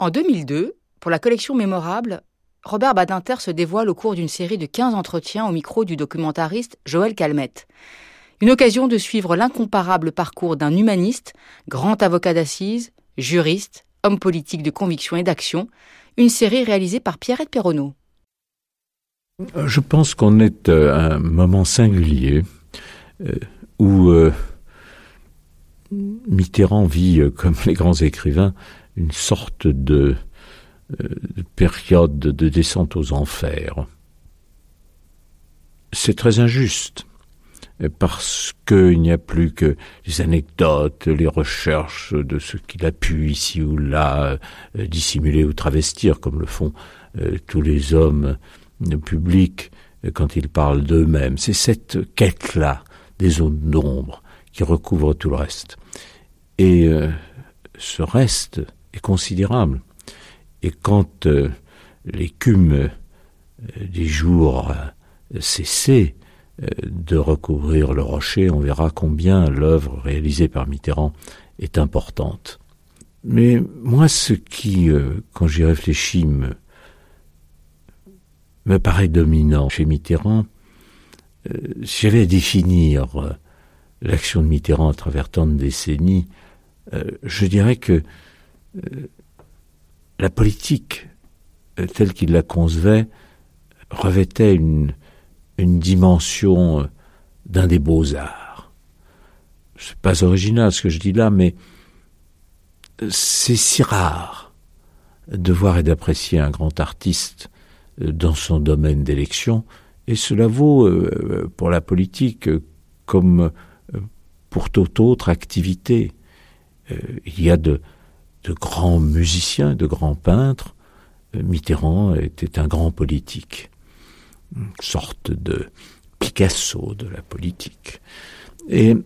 En 2002, pour la collection Mémorable, Robert Badinter se dévoile au cours d'une série de 15 entretiens au micro du documentariste Joël Calmette. Une occasion de suivre l'incomparable parcours d'un humaniste, grand avocat d'assises, juriste, homme politique de conviction et d'action, une série réalisée par Pierrette Perronneau. Euh, je pense qu'on est à un moment singulier euh, où euh, Mitterrand vit, comme les grands écrivains, une sorte de, période de descente aux enfers. C'est très injuste parce qu'il n'y a plus que les anecdotes, les recherches de ce qu'il a pu ici ou là dissimuler ou travestir, comme le font tous les hommes public quand ils parlent d'eux-mêmes. C'est cette quête-là des zones d'ombre qui recouvre tout le reste. Et euh, ce reste est considérable. Et quand euh, l'écume euh, des jours a cessé de recouvrir le rocher, on verra combien l'œuvre réalisée par Mitterrand est importante. Mais moi, ce qui, quand j'y réfléchis, me, me paraît dominant chez Mitterrand. Euh, si j'avais à définir euh, l'action de Mitterrand à travers tant de décennies, euh, je dirais que la politique telle qu'il la concevait revêtait une, dimension d'un des beaux-arts. C'est pas original ce que je dis là, mais c'est si rare de voir et d'apprécier un grand artiste dans son domaine d'élection, et cela vaut euh, pour la politique comme euh, pour toute autre activité. Euh, il y a de, de grands musiciens, de grands peintres. Mitterrand était un grand politique, une sorte de Picasso de la politique. Et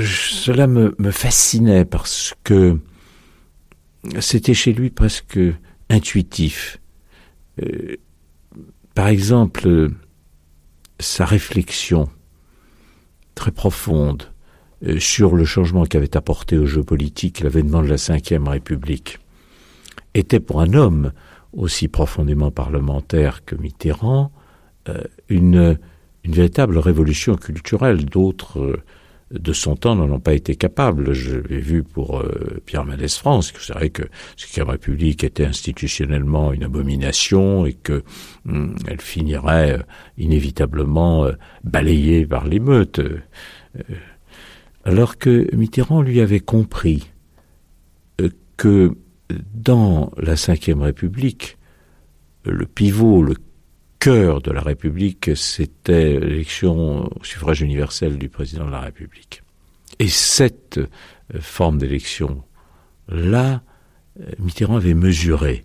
cela me, fascinait parce que c'était chez lui presque intuitif. Euh, par exemple, sa réflexion très profonde euh, sur le changement qu'avait apporté au jeu politique l'avènement de la Ve République était pour un homme aussi profondément parlementaire que Mitterrand euh, une, véritable révolution culturelle. D'autres de son temps n'en ont pas été capables. Je l'ai vu pour euh, Pierre Mendès France, que c'est vrai que la République était institutionnellement une abomination et que hum, elle finirait euh, inévitablement euh, balayée par l'émeute. Alors que Mitterrand lui avait compris que dans la Ve République, le pivot, le cœur de la République, c'était l'élection au suffrage universel du président de la République. Et cette euh, forme d'élection-là, euh, Mitterrand avait mesuré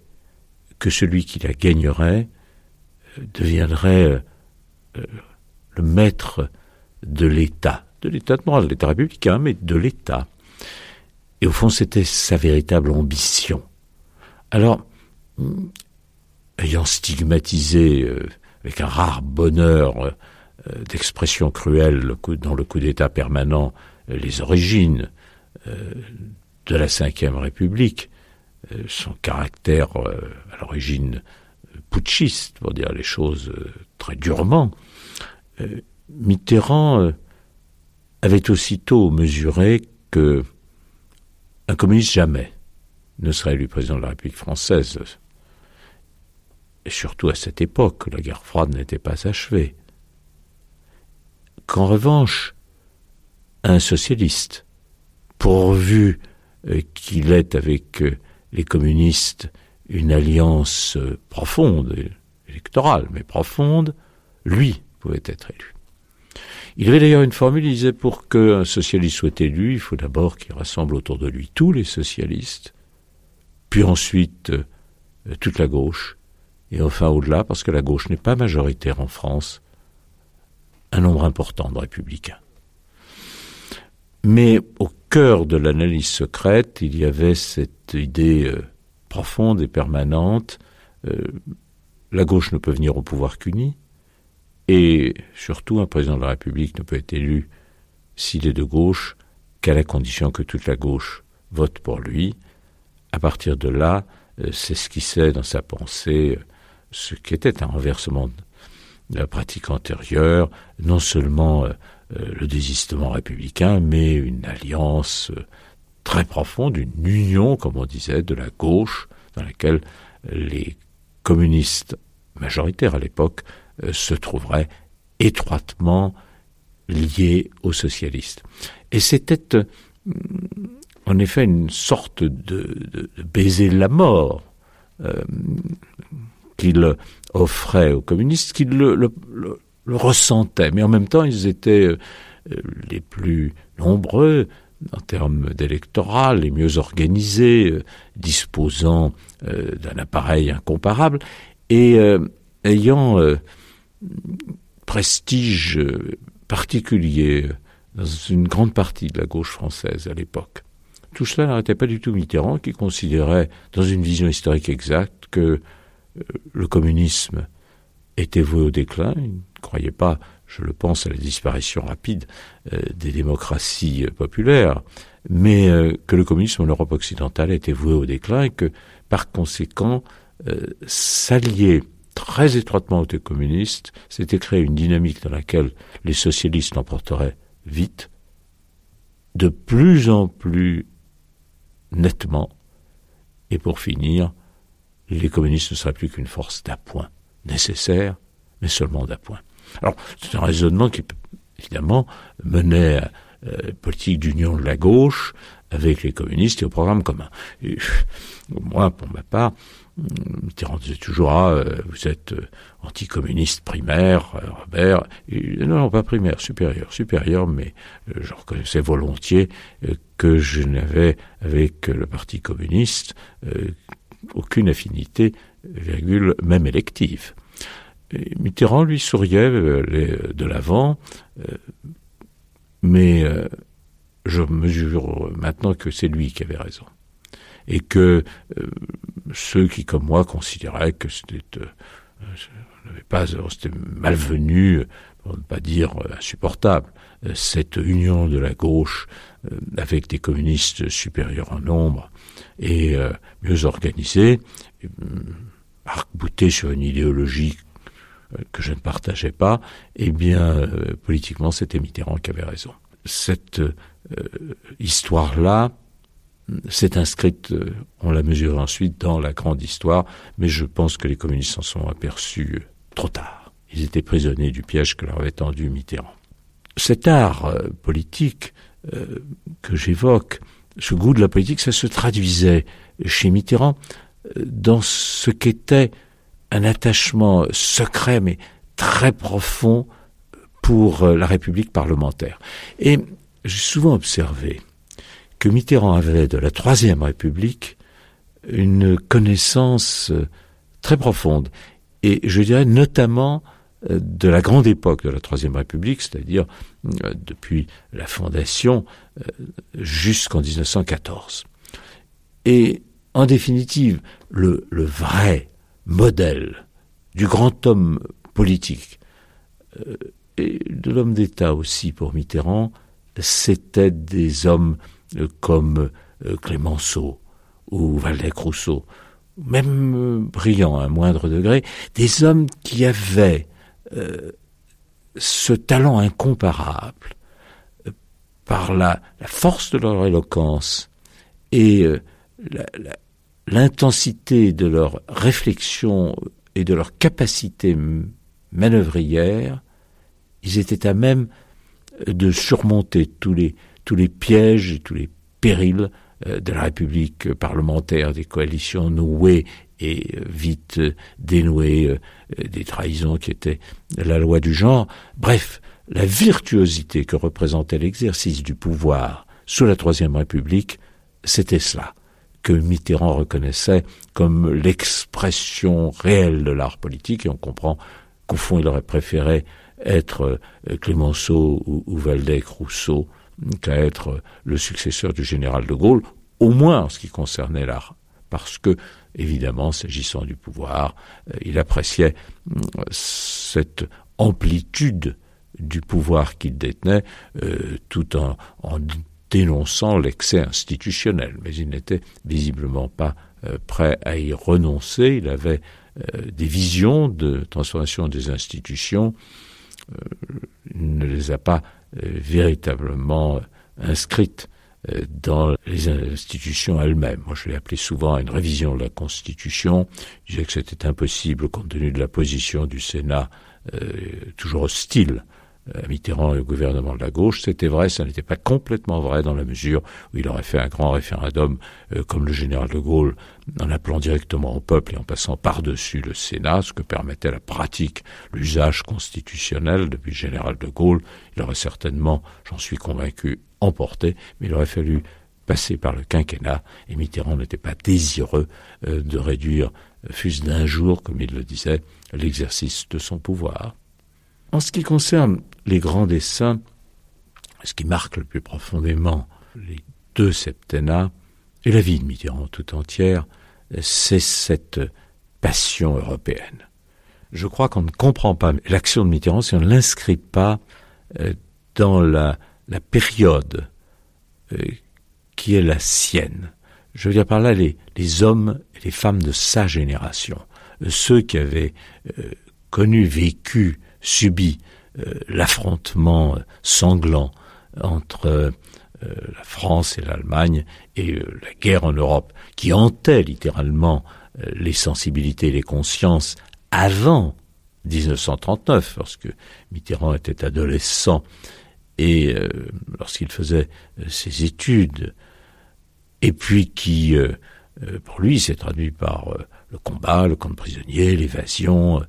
que celui qui la gagnerait euh, deviendrait le maître de l'État, de l'État de l'État républicain, mais de l'État. Et au fond, c'était sa véritable ambition. Alors, ayant stigmatisé euh, avec un rare bonheur euh, euh, d'expression cruelle dans le coup d'État permanent les origines de la Ve République, son caractère à l'origine putschiste, pour dire les choses très durement, Mitterrand avait aussitôt mesuré que un communiste jamais ne serait élu président de la République française et surtout à cette époque, la guerre froide n'était pas achevée. Qu'en revanche, un socialiste, pourvu euh, qu'il ait avec euh, les communistes une alliance euh, profonde, électorale, mais profonde, lui pouvait être élu. Il avait d'ailleurs une formule, il disait pour qu'un socialiste soit élu, il faut d'abord qu'il rassemble autour de lui tous les socialistes, puis ensuite toute la gauche, et enfin au-delà, parce que la gauche n'est pas majoritaire en France, un nombre important de républicains. Mais au cœur de l'analyse secrète, il y avait cette idée euh, profonde et permanente, euh, la gauche ne peut venir au pouvoir qu'unie, et surtout un président de la République ne peut être élu s'il est de gauche qu'à la condition que toute la gauche vote pour lui, à partir de là, s'esquissait dans sa pensée ce qui était un renversement de la pratique antérieure, non seulement le désistement républicain, mais une alliance très profonde, une union, comme on disait, de la gauche, dans laquelle les communistes majoritaires à l'époque euh, se trouveraient étroitement liés aux socialistes. Et c'était euh, en effet une sorte de, baiser de la mort euh, qu'il offrait aux communistes, qu'ils le, ressentaient, mais en même temps ils étaient les plus nombreux en termes d'électorat, les mieux organisés, euh, disposant euh, d'un appareil incomparable, et euh, ayant prestige particulier dans une grande partie de la gauche française à l'époque. Tout cela n'arrêtait pas du tout Mitterrand, qui considérait, dans une vision historique exacte, que le communisme était voué au déclin. Il ne croyait pas je le pense à la disparition rapide euh, des démocraties euh, populaires, mais euh, que le communisme en Europe occidentale était voué au déclin et que, par conséquent, s'allier très étroitement aux communistes, c'était créer une dynamique dans laquelle les socialistes l'emporteraient vite, de plus en plus nettement, et pour finir, les communistes ne seraient plus qu'une force d'appoint nécessaire, mais seulement d'appoint. Alors, c'est un raisonnement qui, évidemment, menait à euh, politique d'union de la gauche avec les communistes et au programme commun. moi, pour ma part, Mitterrand disait toujours ah, euh, vous êtes euh, anticommuniste primaire, Robert. non, pas primaire, supérieur, supérieur, mais je reconnaissais volontiers que je n'avais avec le Parti communiste aucune affinité, virgule, même élective. Mitterrand, lui, souriait euh, de l'avant, euh, mais euh, je mesure maintenant que c'est lui qui avait raison. Et que ceux qui, comme moi, considéraient que c'était pas, c'était malvenu, pour ne pas dire insupportable, cette union de la gauche avec des communistes supérieurs en nombre et mieux organisés, arc-boutés sur une idéologie euh, que je ne partageais pas, eh bien, euh, politiquement, c'était Mitterrand qui avait raison. Cette euh, histoire-là s'est inscrite, on l'a mesuré ensuite, dans la grande histoire, mais je pense que les communistes s'en sont aperçus trop tard. Ils étaient prisonniers du piège que leur avait tendu Mitterrand. Cet art politique que j'évoque, ce goût de la politique, ça se traduisait chez Mitterrand dans ce qu'était un attachement secret mais très profond pour euh, la République parlementaire. Et j'ai souvent observé que Mitterrand avait de la Troisième République une connaissance euh, très profonde, et je dirais notamment euh, de la grande époque de la Troisième République, c'est-à-dire depuis la fondation jusqu'en 1914. Et en définitive, le, vrai modèle du grand homme politique euh, et de l'homme d'État aussi pour Mitterrand, c'était des hommes euh, comme euh, Clémenceau ou Valdec-Rousseau, même brillants à un moindre degré, des hommes qui avaient ce talent incomparable par la, force de leur éloquence et l'intensité de leur réflexion et de leur capacité manœuvrière, ils étaient à même de surmonter tous les, tous les pièges et tous les périls euh, de la République parlementaire, des coalitions nouées et euh, vite dénouées, euh, des trahisons qui étaient la loi du genre. Bref, la virtuosité que représentait l'exercice du pouvoir sous la Troisième République, c'était cela que Mitterrand reconnaissait comme l'expression réelle de l'art politique, et on comprend qu'au fond il aurait préféré être Clémenceau ou, ou Valdec-Rousseau qu'à être le successeur du général de Gaulle, au moins en ce qui concernait l'art, parce que, évidemment, s'agissant du pouvoir, euh, il appréciait euh, cette amplitude du pouvoir qu'il détenait, tout en, dénonçant l'excès institutionnel, mais il n'était visiblement pas euh, prêt à y renoncer. Il avait euh, des visions de transformation des institutions. il ne les a pas véritablement inscrites dans les institutions elles-mêmes. Moi, je l'ai appelé souvent à une révision de la Constitution. Je disais que c'était impossible compte tenu de la position du Sénat toujours hostile euh, Mitterrand et au gouvernement de la gauche, c'était vrai, ça n'était pas complètement vrai dans la mesure où il aurait fait un grand référendum euh, comme le général de Gaulle, en appelant directement au peuple et en passant par-dessus le Sénat, ce que permettait la pratique, l'usage constitutionnel depuis le général de Gaulle. Il aurait certainement, j'en suis convaincu, emporté, mais il aurait fallu passer par le quinquennat, et Mitterrand n'était pas désireux euh, de réduire, fût-ce d'un jour, comme il le disait, l'exercice de son pouvoir. En ce qui concerne les grands dessins, ce qui marque le plus profondément les deux septennats et la vie de Mitterrand tout entière, c'est cette passion européenne. Je crois qu'on ne comprend pas l'action de Mitterrand si on ne l'inscrit pas euh, dans la, période euh, qui est la sienne. Je veux dire par là les, hommes et les femmes de sa génération, ceux qui avaient euh, connu, vécu subi euh, l'affrontement sanglant entre euh, la France et l'Allemagne et euh, la guerre en Europe, qui hantait littéralement les sensibilités et les consciences avant 1939, lorsque Mitterrand était adolescent et lorsqu'il faisait ses études, et puis qui, pour lui, s'est traduit par le combat, le camp de prisonniers, l'évasion,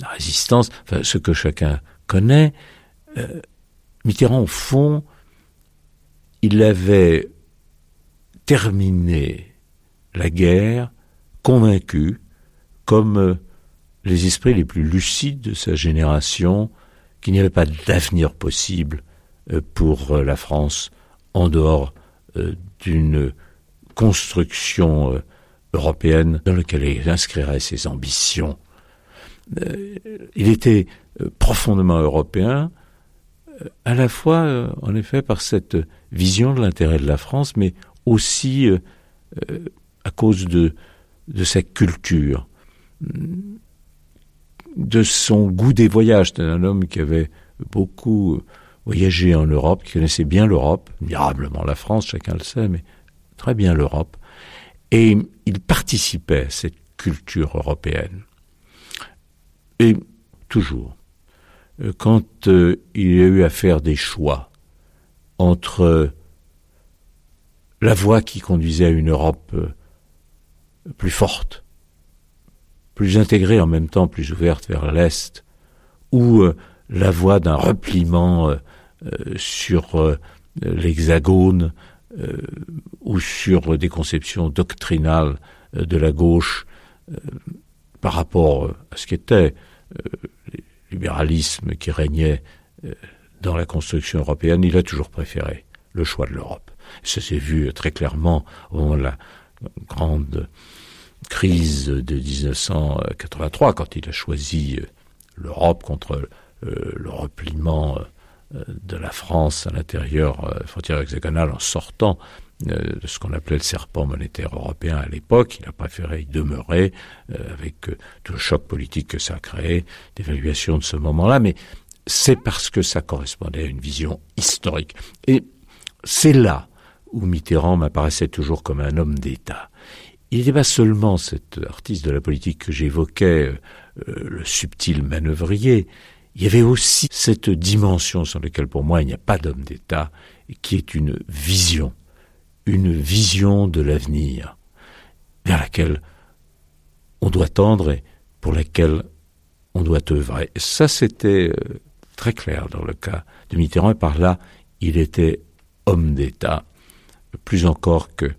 la résistance, enfin, ce que chacun connaît, euh, Mitterrand, au fond, il avait terminé la guerre convaincu, comme euh, les esprits les plus lucides de sa génération, qu'il n'y avait pas d'avenir possible euh, pour la France en dehors d'une construction européenne dans laquelle il inscrirait ses ambitions. Euh, il était euh, profondément européen, euh, à la fois, en effet, par cette vision de l'intérêt de la France, mais aussi à cause de, sa culture, de son goût des voyages. C'était un homme qui avait beaucoup voyagé en Europe, qui connaissait bien l'Europe, admirablement la France, chacun le sait, mais très bien l'Europe. Et il participait à cette culture européenne. Et toujours, euh, quand euh, il y a eu à faire des choix entre la voie qui conduisait à une Europe euh, plus forte, plus intégrée en même temps, plus ouverte vers l'Est, ou la voie d'un repliement sur l'hexagone ou sur des conceptions doctrinales de la gauche par rapport à ce qu'était euh, libéralisme qui régnait euh, dans la construction européenne, il a toujours préféré le choix de l'Europe. Ça s'est vu très clairement au la grande crise de 1983, quand il a choisi euh, l'Europe contre le repliement de la France à l'intérieur frontière hexagonale en sortant de ce qu'on appelait le serpent monétaire européen à l'époque. Il a préféré y demeurer euh, avec euh, tout le choc politique que ça a créé, d'évaluation de ce moment-là, mais c'est parce que ça correspondait à une vision historique. Et c'est là où Mitterrand m'apparaissait toujours comme un homme d'État. Il n'était pas seulement cet artiste de la politique que j'évoquais, euh, le subtil manœuvrier, il y avait aussi cette dimension sur laquelle pour moi il n'y a pas d'homme d'État, qui est une vision une vision de l'avenir vers laquelle on doit tendre et pour laquelle on doit œuvrer. ça, c'était euh, très clair dans le cas de Mitterrand, et par là, il était homme d'État, plus encore que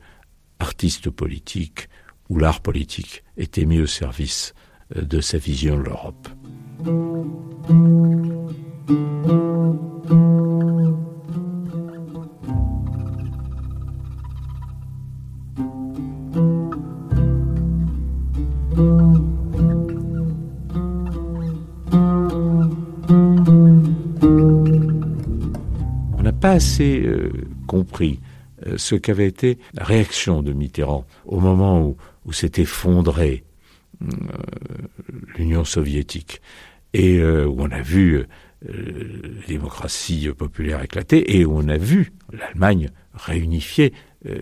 artiste politique, où l'art politique était mis au service euh, de sa vision de l'Europe. Assez euh, compris euh, ce qu'avait été la réaction de Mitterrand au moment où, où s'est effondrée euh, l'Union soviétique et où on a vu la démocratie populaire éclater et où on a vu l'Allemagne réunifiée,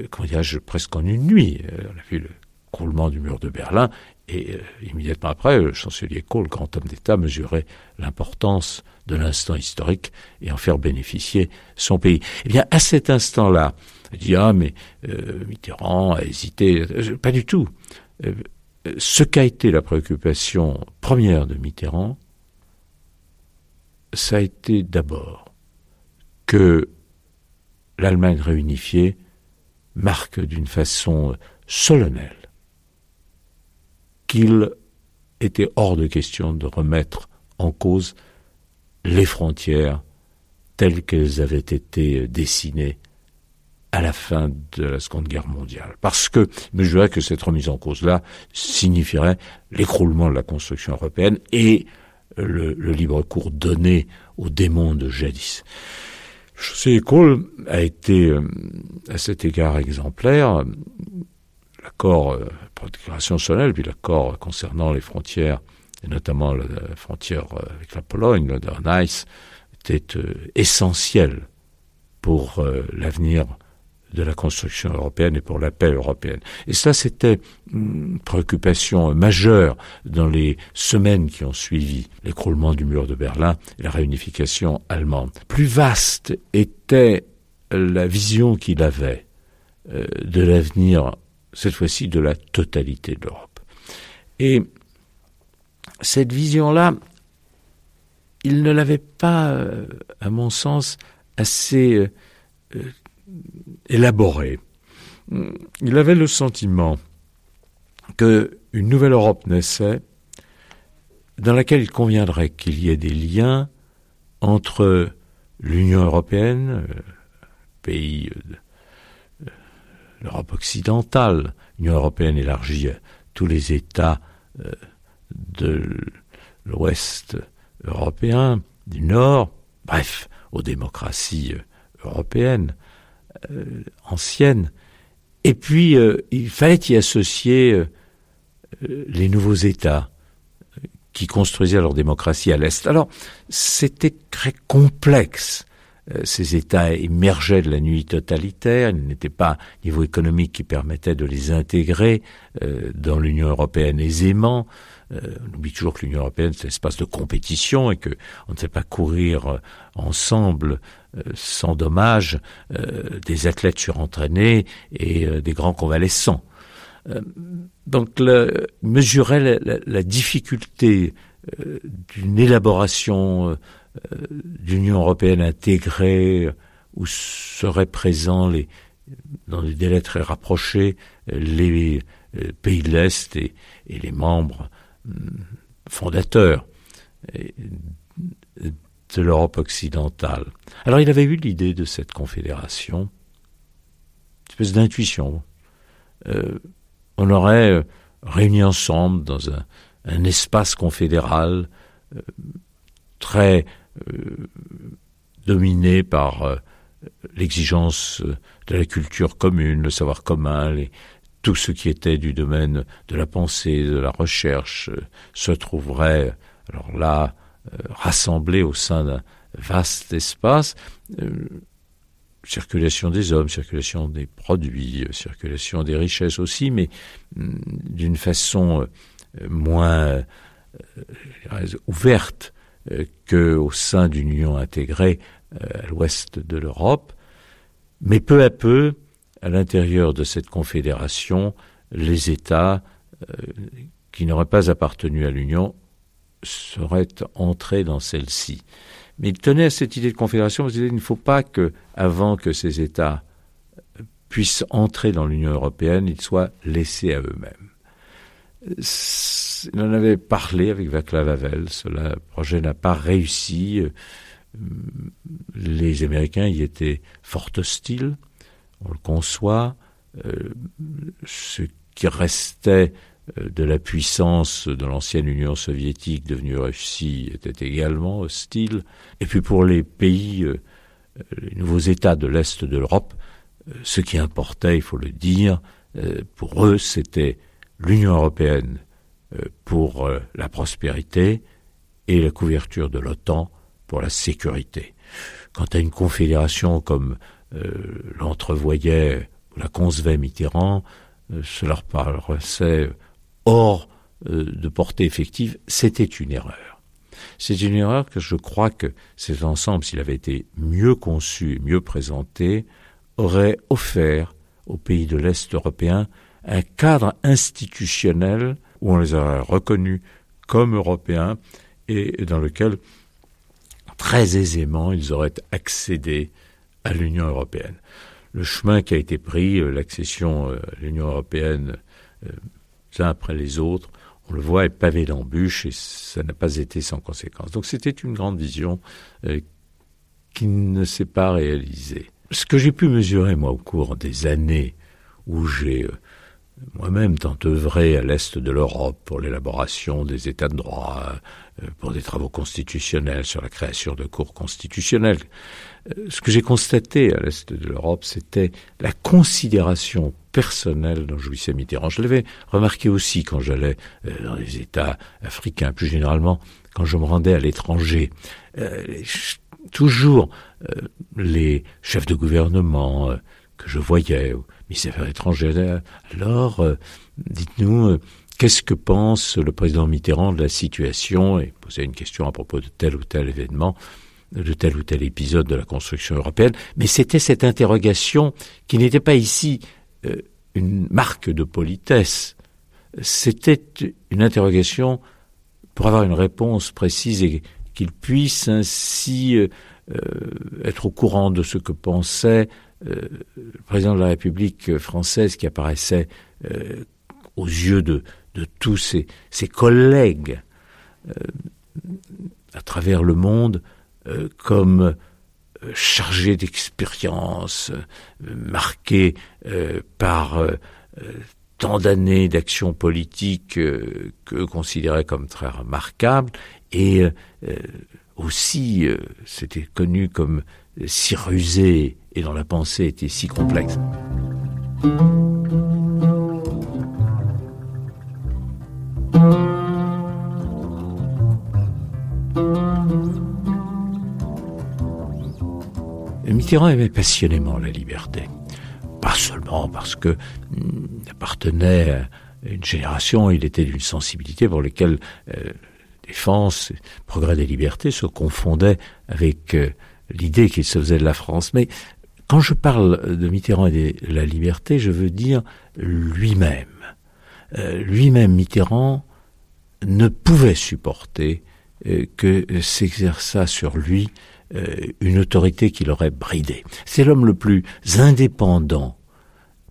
comment dirais-je, presque en une nuit. on a vu le croulement du mur de Berlin et immédiatement après, le chancelier Kohl, grand homme d'État, mesurait l'importance de l'instant historique et en faire bénéficier son pays. Eh bien, à cet instant-là, il dit ah mais euh, Mitterrand a hésité, euh, pas du tout. Euh, ce qu'a été la préoccupation première de Mitterrand, ça a été d'abord que l'Allemagne réunifiée marque d'une façon solennelle qu'il était hors de question de remettre en cause les frontières telles qu'elles avaient été dessinées à la fin de la Seconde Guerre mondiale. Parce que je que cette remise en cause-là signifierait l'écroulement de la construction européenne et le, libre cours donné aux démons de jadis. José Kohl a été euh, à cet égard exemplaire. L'accord euh, déclaration solennelle, puis l'accord concernant les frontières, et notamment la frontière euh, avec la Pologne, le Nice, était euh, essentiel pour l'avenir de la construction européenne et pour la paix européenne. Et ça, c'était une préoccupation majeure dans les semaines qui ont suivi l'écroulement du mur de Berlin et la réunification allemande. Plus vaste était la vision qu'il avait euh, de l'avenir, cette fois-ci, de la totalité de l'Europe. Et cette vision-là, il ne l'avait pas, euh, à mon sens, assez euh, élaboré. Il avait le sentiment que une nouvelle Europe naissait dans laquelle il conviendrait qu'il y ait des liens entre l'Union européenne, euh, pays de l'Europe occidentale, l'Union européenne élargie tous les États euh, de l'Ouest européen, du Nord, bref, aux démocraties euh, européennes, euh, ancienne. Et puis, euh, il fallait y associer les nouveaux États qui construisaient leur démocratie à l'Est. Alors, c'était très complexe. Ces États émergeaient de la nuit totalitaire, il n'était pas un niveau économique qui permettait de les intégrer dans l'Union européenne aisément. On oublie toujours que l'Union européenne c'est un espace de compétition et que on ne sait pas courir ensemble euh, sans dommage euh, des athlètes surentraînés et euh, des grands convalescents. donc, le, mesurer la, difficulté d'une élaboration d'Union européenne intégrée où seraient présents dans des délais très rapprochés les pays de l'Est et, les membres fondateurs de l'Europe occidentale. Alors il avait eu l'idée de cette confédération, une espèce d'intuition. Euh, on aurait euh, réuni ensemble dans un, espace confédéral euh, très dominé par l'exigence de la culture commune, le savoir commun, tout ce qui était du domaine de la pensée, de la recherche, se trouverait alors là euh, rassemblés au sein d'un vaste espace, euh, circulation des hommes, circulation des produits, euh, circulation des richesses aussi, mais mm, d'une façon moins ouverte qu'au sein d'une union intégrée à l'ouest de l'Europe. Mais peu à peu, à l'intérieur de cette confédération, les États qui n'auraient pas appartenu à l'Union serait entré dans celle-ci. Mais il tenait à cette idée de confédération parce qu'il ne faut pas que, avant que ces États puissent entrer dans l'Union européenne, ils soient laissés à eux-mêmes. Il en avait parlé avec Václav Havel, ce projet n'a pas réussi. Les Américains y étaient fort hostiles, on le conçoit. Euh, ce qui restait euh, de la puissance de l'ancienne Union soviétique devenue Russie était également hostile. Et puis pour les pays euh, les nouveaux États de l'Est de l'Europe, ce qui importait, il faut le dire, pour eux, c'était l'Union européenne pour la prospérité et la couverture de l'OTAN pour la sécurité. Quant à une confédération comme l'entrevoyait la concevait Mitterrand, cela leur paraissait hors de portée effective, c'était une erreur. C'est une erreur que je crois que cet ensemble, s'il avait été mieux conçu et mieux présenté, aurait offert aux pays de l'Est européen un cadre institutionnel où on les aurait reconnus comme européens et dans lequel très aisément ils auraient accédé à l'Union européenne. Le chemin qui a été pris, euh, l'accession euh, à l'Union européenne, les euh, uns après les autres, on le voit, est pavé d'embûches et ça n'a pas été sans conséquence. Donc c'était une grande vision qui ne s'est pas réalisée. Ce que j'ai pu mesurer, moi, au cours des années où j'ai euh, moi-même tant œuvré à l'est de l'Europe pour l'élaboration des États de droit, euh, pour des travaux constitutionnels sur la création de cours constitutionnels, ce que j'ai constaté à l'est de l'Europe, c'était la considération personnelle dont jouissait Mitterrand. Je l'avais remarqué aussi quand j'allais euh, dans les États africains, plus généralement quand je me rendais à l'étranger. Euh, toujours euh, les chefs de gouvernement que je voyais, Affaires étrangères, alors dites-nous qu'est-ce que pense le président Mitterrand de la situation et poser une question à propos de tel ou tel événement de tel ou tel épisode de la construction européenne, mais c'était cette interrogation qui n'était pas ici euh, une marque de politesse, c'était une interrogation pour avoir une réponse précise et qu'il puisse ainsi euh, euh, être au courant de ce que pensait le président de la République française qui apparaissait aux yeux de, tous ses, collègues à travers le monde euh, comme euh, chargé d'expérience, euh, marqué par tant d'années d'action politique que considérait comme très remarquable, et aussi c'était connu comme si rusé et dont la pensée était si complexe. Mitterrand aimait passionnément la liberté. Pas seulement parce que hmm, appartenait à une génération, il était d'une sensibilité pour laquelle euh, défense, progrès des libertés se confondaient avec euh, l'idée qu'il se faisait de la France. Mais quand je parle de Mitterrand et de la liberté, je veux dire lui-même. Euh, lui-même, Mitterrand, ne pouvait supporter que s'exerça sur lui euh, une autorité qui l'aurait bridé. C'est l'homme le plus indépendant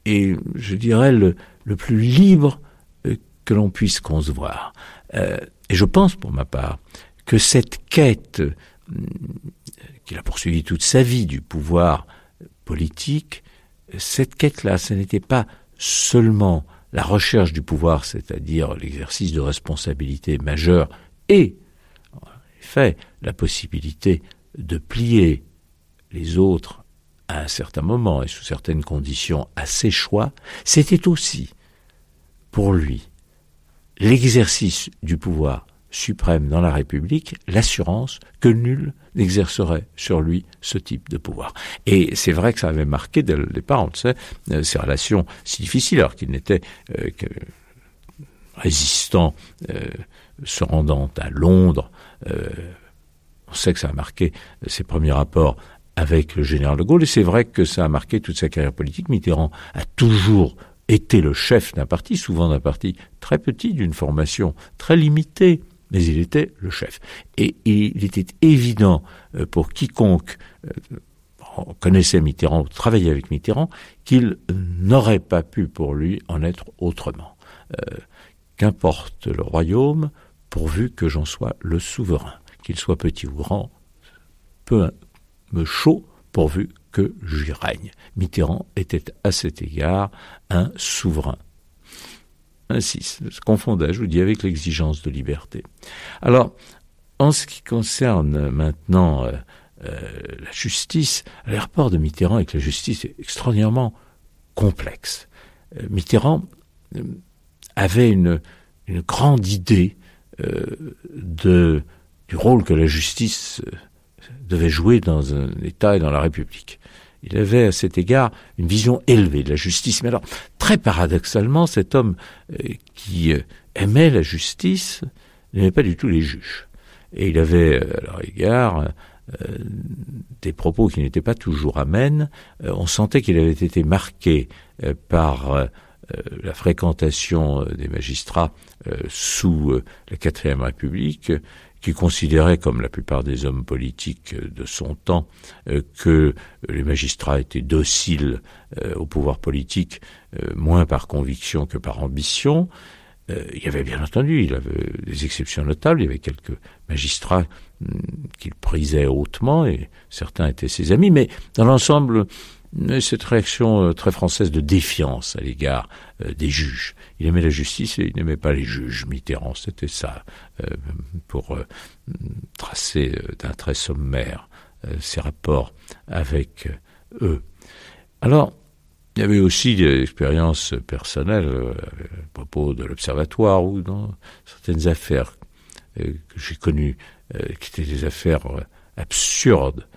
et, je dirais, le, le plus libre euh, que l'on puisse concevoir. Euh, et je pense, pour ma part, que cette quête qu'il a poursuivie toute sa vie du pouvoir politique, cette quête-là, ce n'était pas seulement la recherche du pouvoir, c'est-à-dire l'exercice de responsabilités majeures, et, en effet, la possibilité de plier les autres à un certain moment et sous certaines conditions à ses choix, c'était aussi, pour lui, l'exercice du pouvoir suprême dans la République, l'assurance que nul n'exercerait sur lui ce type de pouvoir. Et c'est vrai que ça avait marqué dès le départ, on le sait, euh, ces relations si difficiles, alors qu'il n'était euh, que résistant euh, se rendant à Londres on sait que ça a marqué ses premiers rapports avec le général de Gaulle, et c'est vrai que ça a marqué toute sa carrière politique. Mitterrand a toujours été le chef d'un parti, souvent d'un parti très petit, d'une formation très limitée, mais il était le chef. Et il était évident euh, pour quiconque euh, connaissait Mitterrand, travaillait avec Mitterrand, qu'il n'aurait pas pu pour lui en être autrement. Euh, qu'importe le royaume, pourvu que j'en sois le souverain qu'il soit petit ou grand, peu me chaud pourvu que j'y règne. Mitterrand était à cet égard un souverain. Ainsi, se confondait, je vous dis, avec l'exigence de liberté. Alors, en ce qui concerne maintenant euh, la justice, les rapports de Mitterrand avec la justice est extraordinairement complexe. Mitterrand avait une, grande idée du rôle que la justice devait jouer dans un État et dans la République. Il avait à cet égard une vision élevée de la justice. Mais alors, très paradoxalement, cet homme euh, qui euh, aimait la justice n'aimait pas du tout les juges. Et il avait euh, à leur égard des propos qui n'étaient pas toujours amènes. on sentait qu'il avait été marqué par la fréquentation des magistrats sous la quatrième République, qui considérait, comme la plupart des hommes politiques de son temps, euh, que les magistrats étaient dociles euh, au pouvoir politique, euh, moins par conviction que par ambition. Il y avait bien entendu, il avait des exceptions notables, il y avait quelques magistrats hum, qu'il prisait hautement et certains étaient ses amis, mais dans l'ensemble, cette réaction très française de défiance à l'égard des juges. Il aimait la justice et il n'aimait pas les juges. Mitterrand, c'était ça, euh, pour euh, tracer euh, d'un trait sommaire ses rapports avec eux. Alors, il y avait aussi des expériences personnelles à propos de l'observatoire ou dans certaines affaires que j'ai connues, qui étaient des affaires absurdes.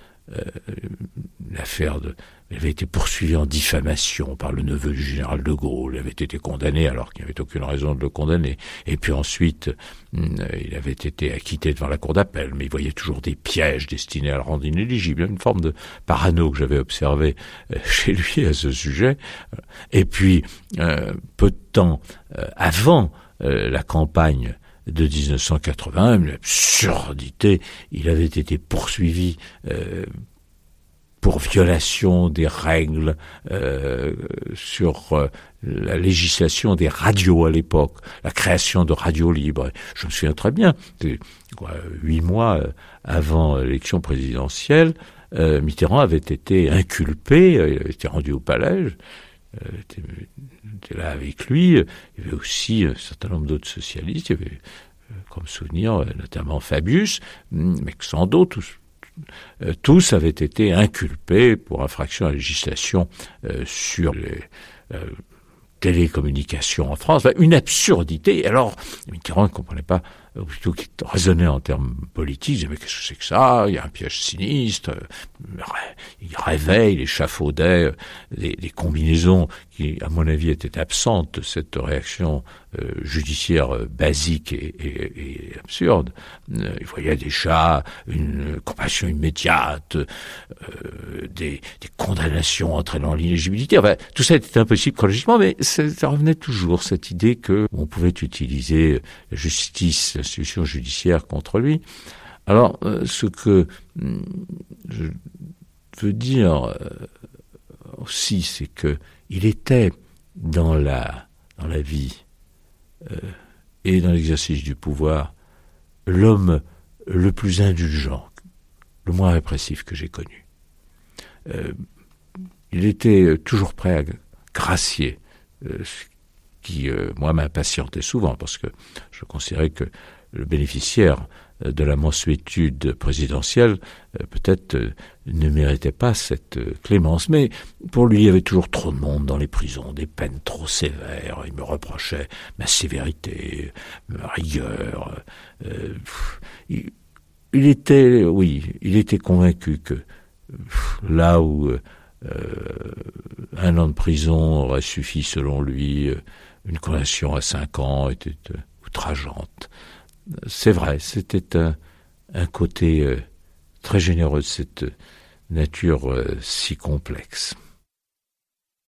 L'affaire de il avait été poursuivi en diffamation par le neveu du général de Gaulle. Il avait été condamné alors qu'il n'y avait aucune raison de le condamner. Et puis ensuite, hmm, il avait été acquitté devant la cour d'appel, mais il voyait toujours des pièges destinés à le rendre inéligible. Une forme de parano que j'avais observé euh, chez lui à ce sujet. Et puis, euh, peu de temps euh, avant la campagne de 1980, une absurdité, il avait été poursuivi pour violation des règles euh, sur euh, la législation des radios à l'époque, la création de radios libres. Je me souviens très bien, huit mois euh, avant l'élection présidentielle, Mitterrand avait été inculpé, il avait été rendu au palais, là avec lui, il y avait aussi un certain nombre d'autres socialistes, il y avait comme souvenir notamment Fabius, mais sans d'autres, euh, tous avaient été inculpés pour infraction à la législation euh, sur les euh, télécommunications en France. une absurdité. Alors, Mitterrand ne comprenait pas plutôt qui raisonnait en termes politiques, disait mais qu'est-ce que c'est que ça? Il y a un piège sinistre. Il rêvait, il échafaudait des, des, combinaisons qui, à mon avis, étaient absentes de cette réaction euh, judiciaire euh, basique et, et, et absurde. Euh, il voyait déjà une compassion immédiate, des, des, condamnations entraînant l'inéligibilité. Enfin, tout ça était impossible chronologiquement, mais ça revenait toujours cette idée que on pouvait utiliser la justice institution judiciaire contre lui. Alors, ce que mm, je veux dire aussi, c'est que il était dans la dans la vie et dans l'exercice du pouvoir l'homme le plus indulgent, le moins répressif que j'ai connu. il était toujours prêt à gracier, ce qui, moi, m'impatientait souvent, parce que je considérais que le bénéficiaire euh, de la mensuétude présidentielle euh, peut-être euh, ne méritait pas cette clémence, mais pour lui il y avait toujours trop de monde dans les prisons, des peines trop sévères, il me reprochait ma sévérité, ma rigueur. il, était, oui, il était convaincu que là où un an de prison aurait suffi selon lui, une condamnation à cinq ans était outrageante c'est vrai, c'était un, un, côté euh, très généreux de cette nature euh, si complexe.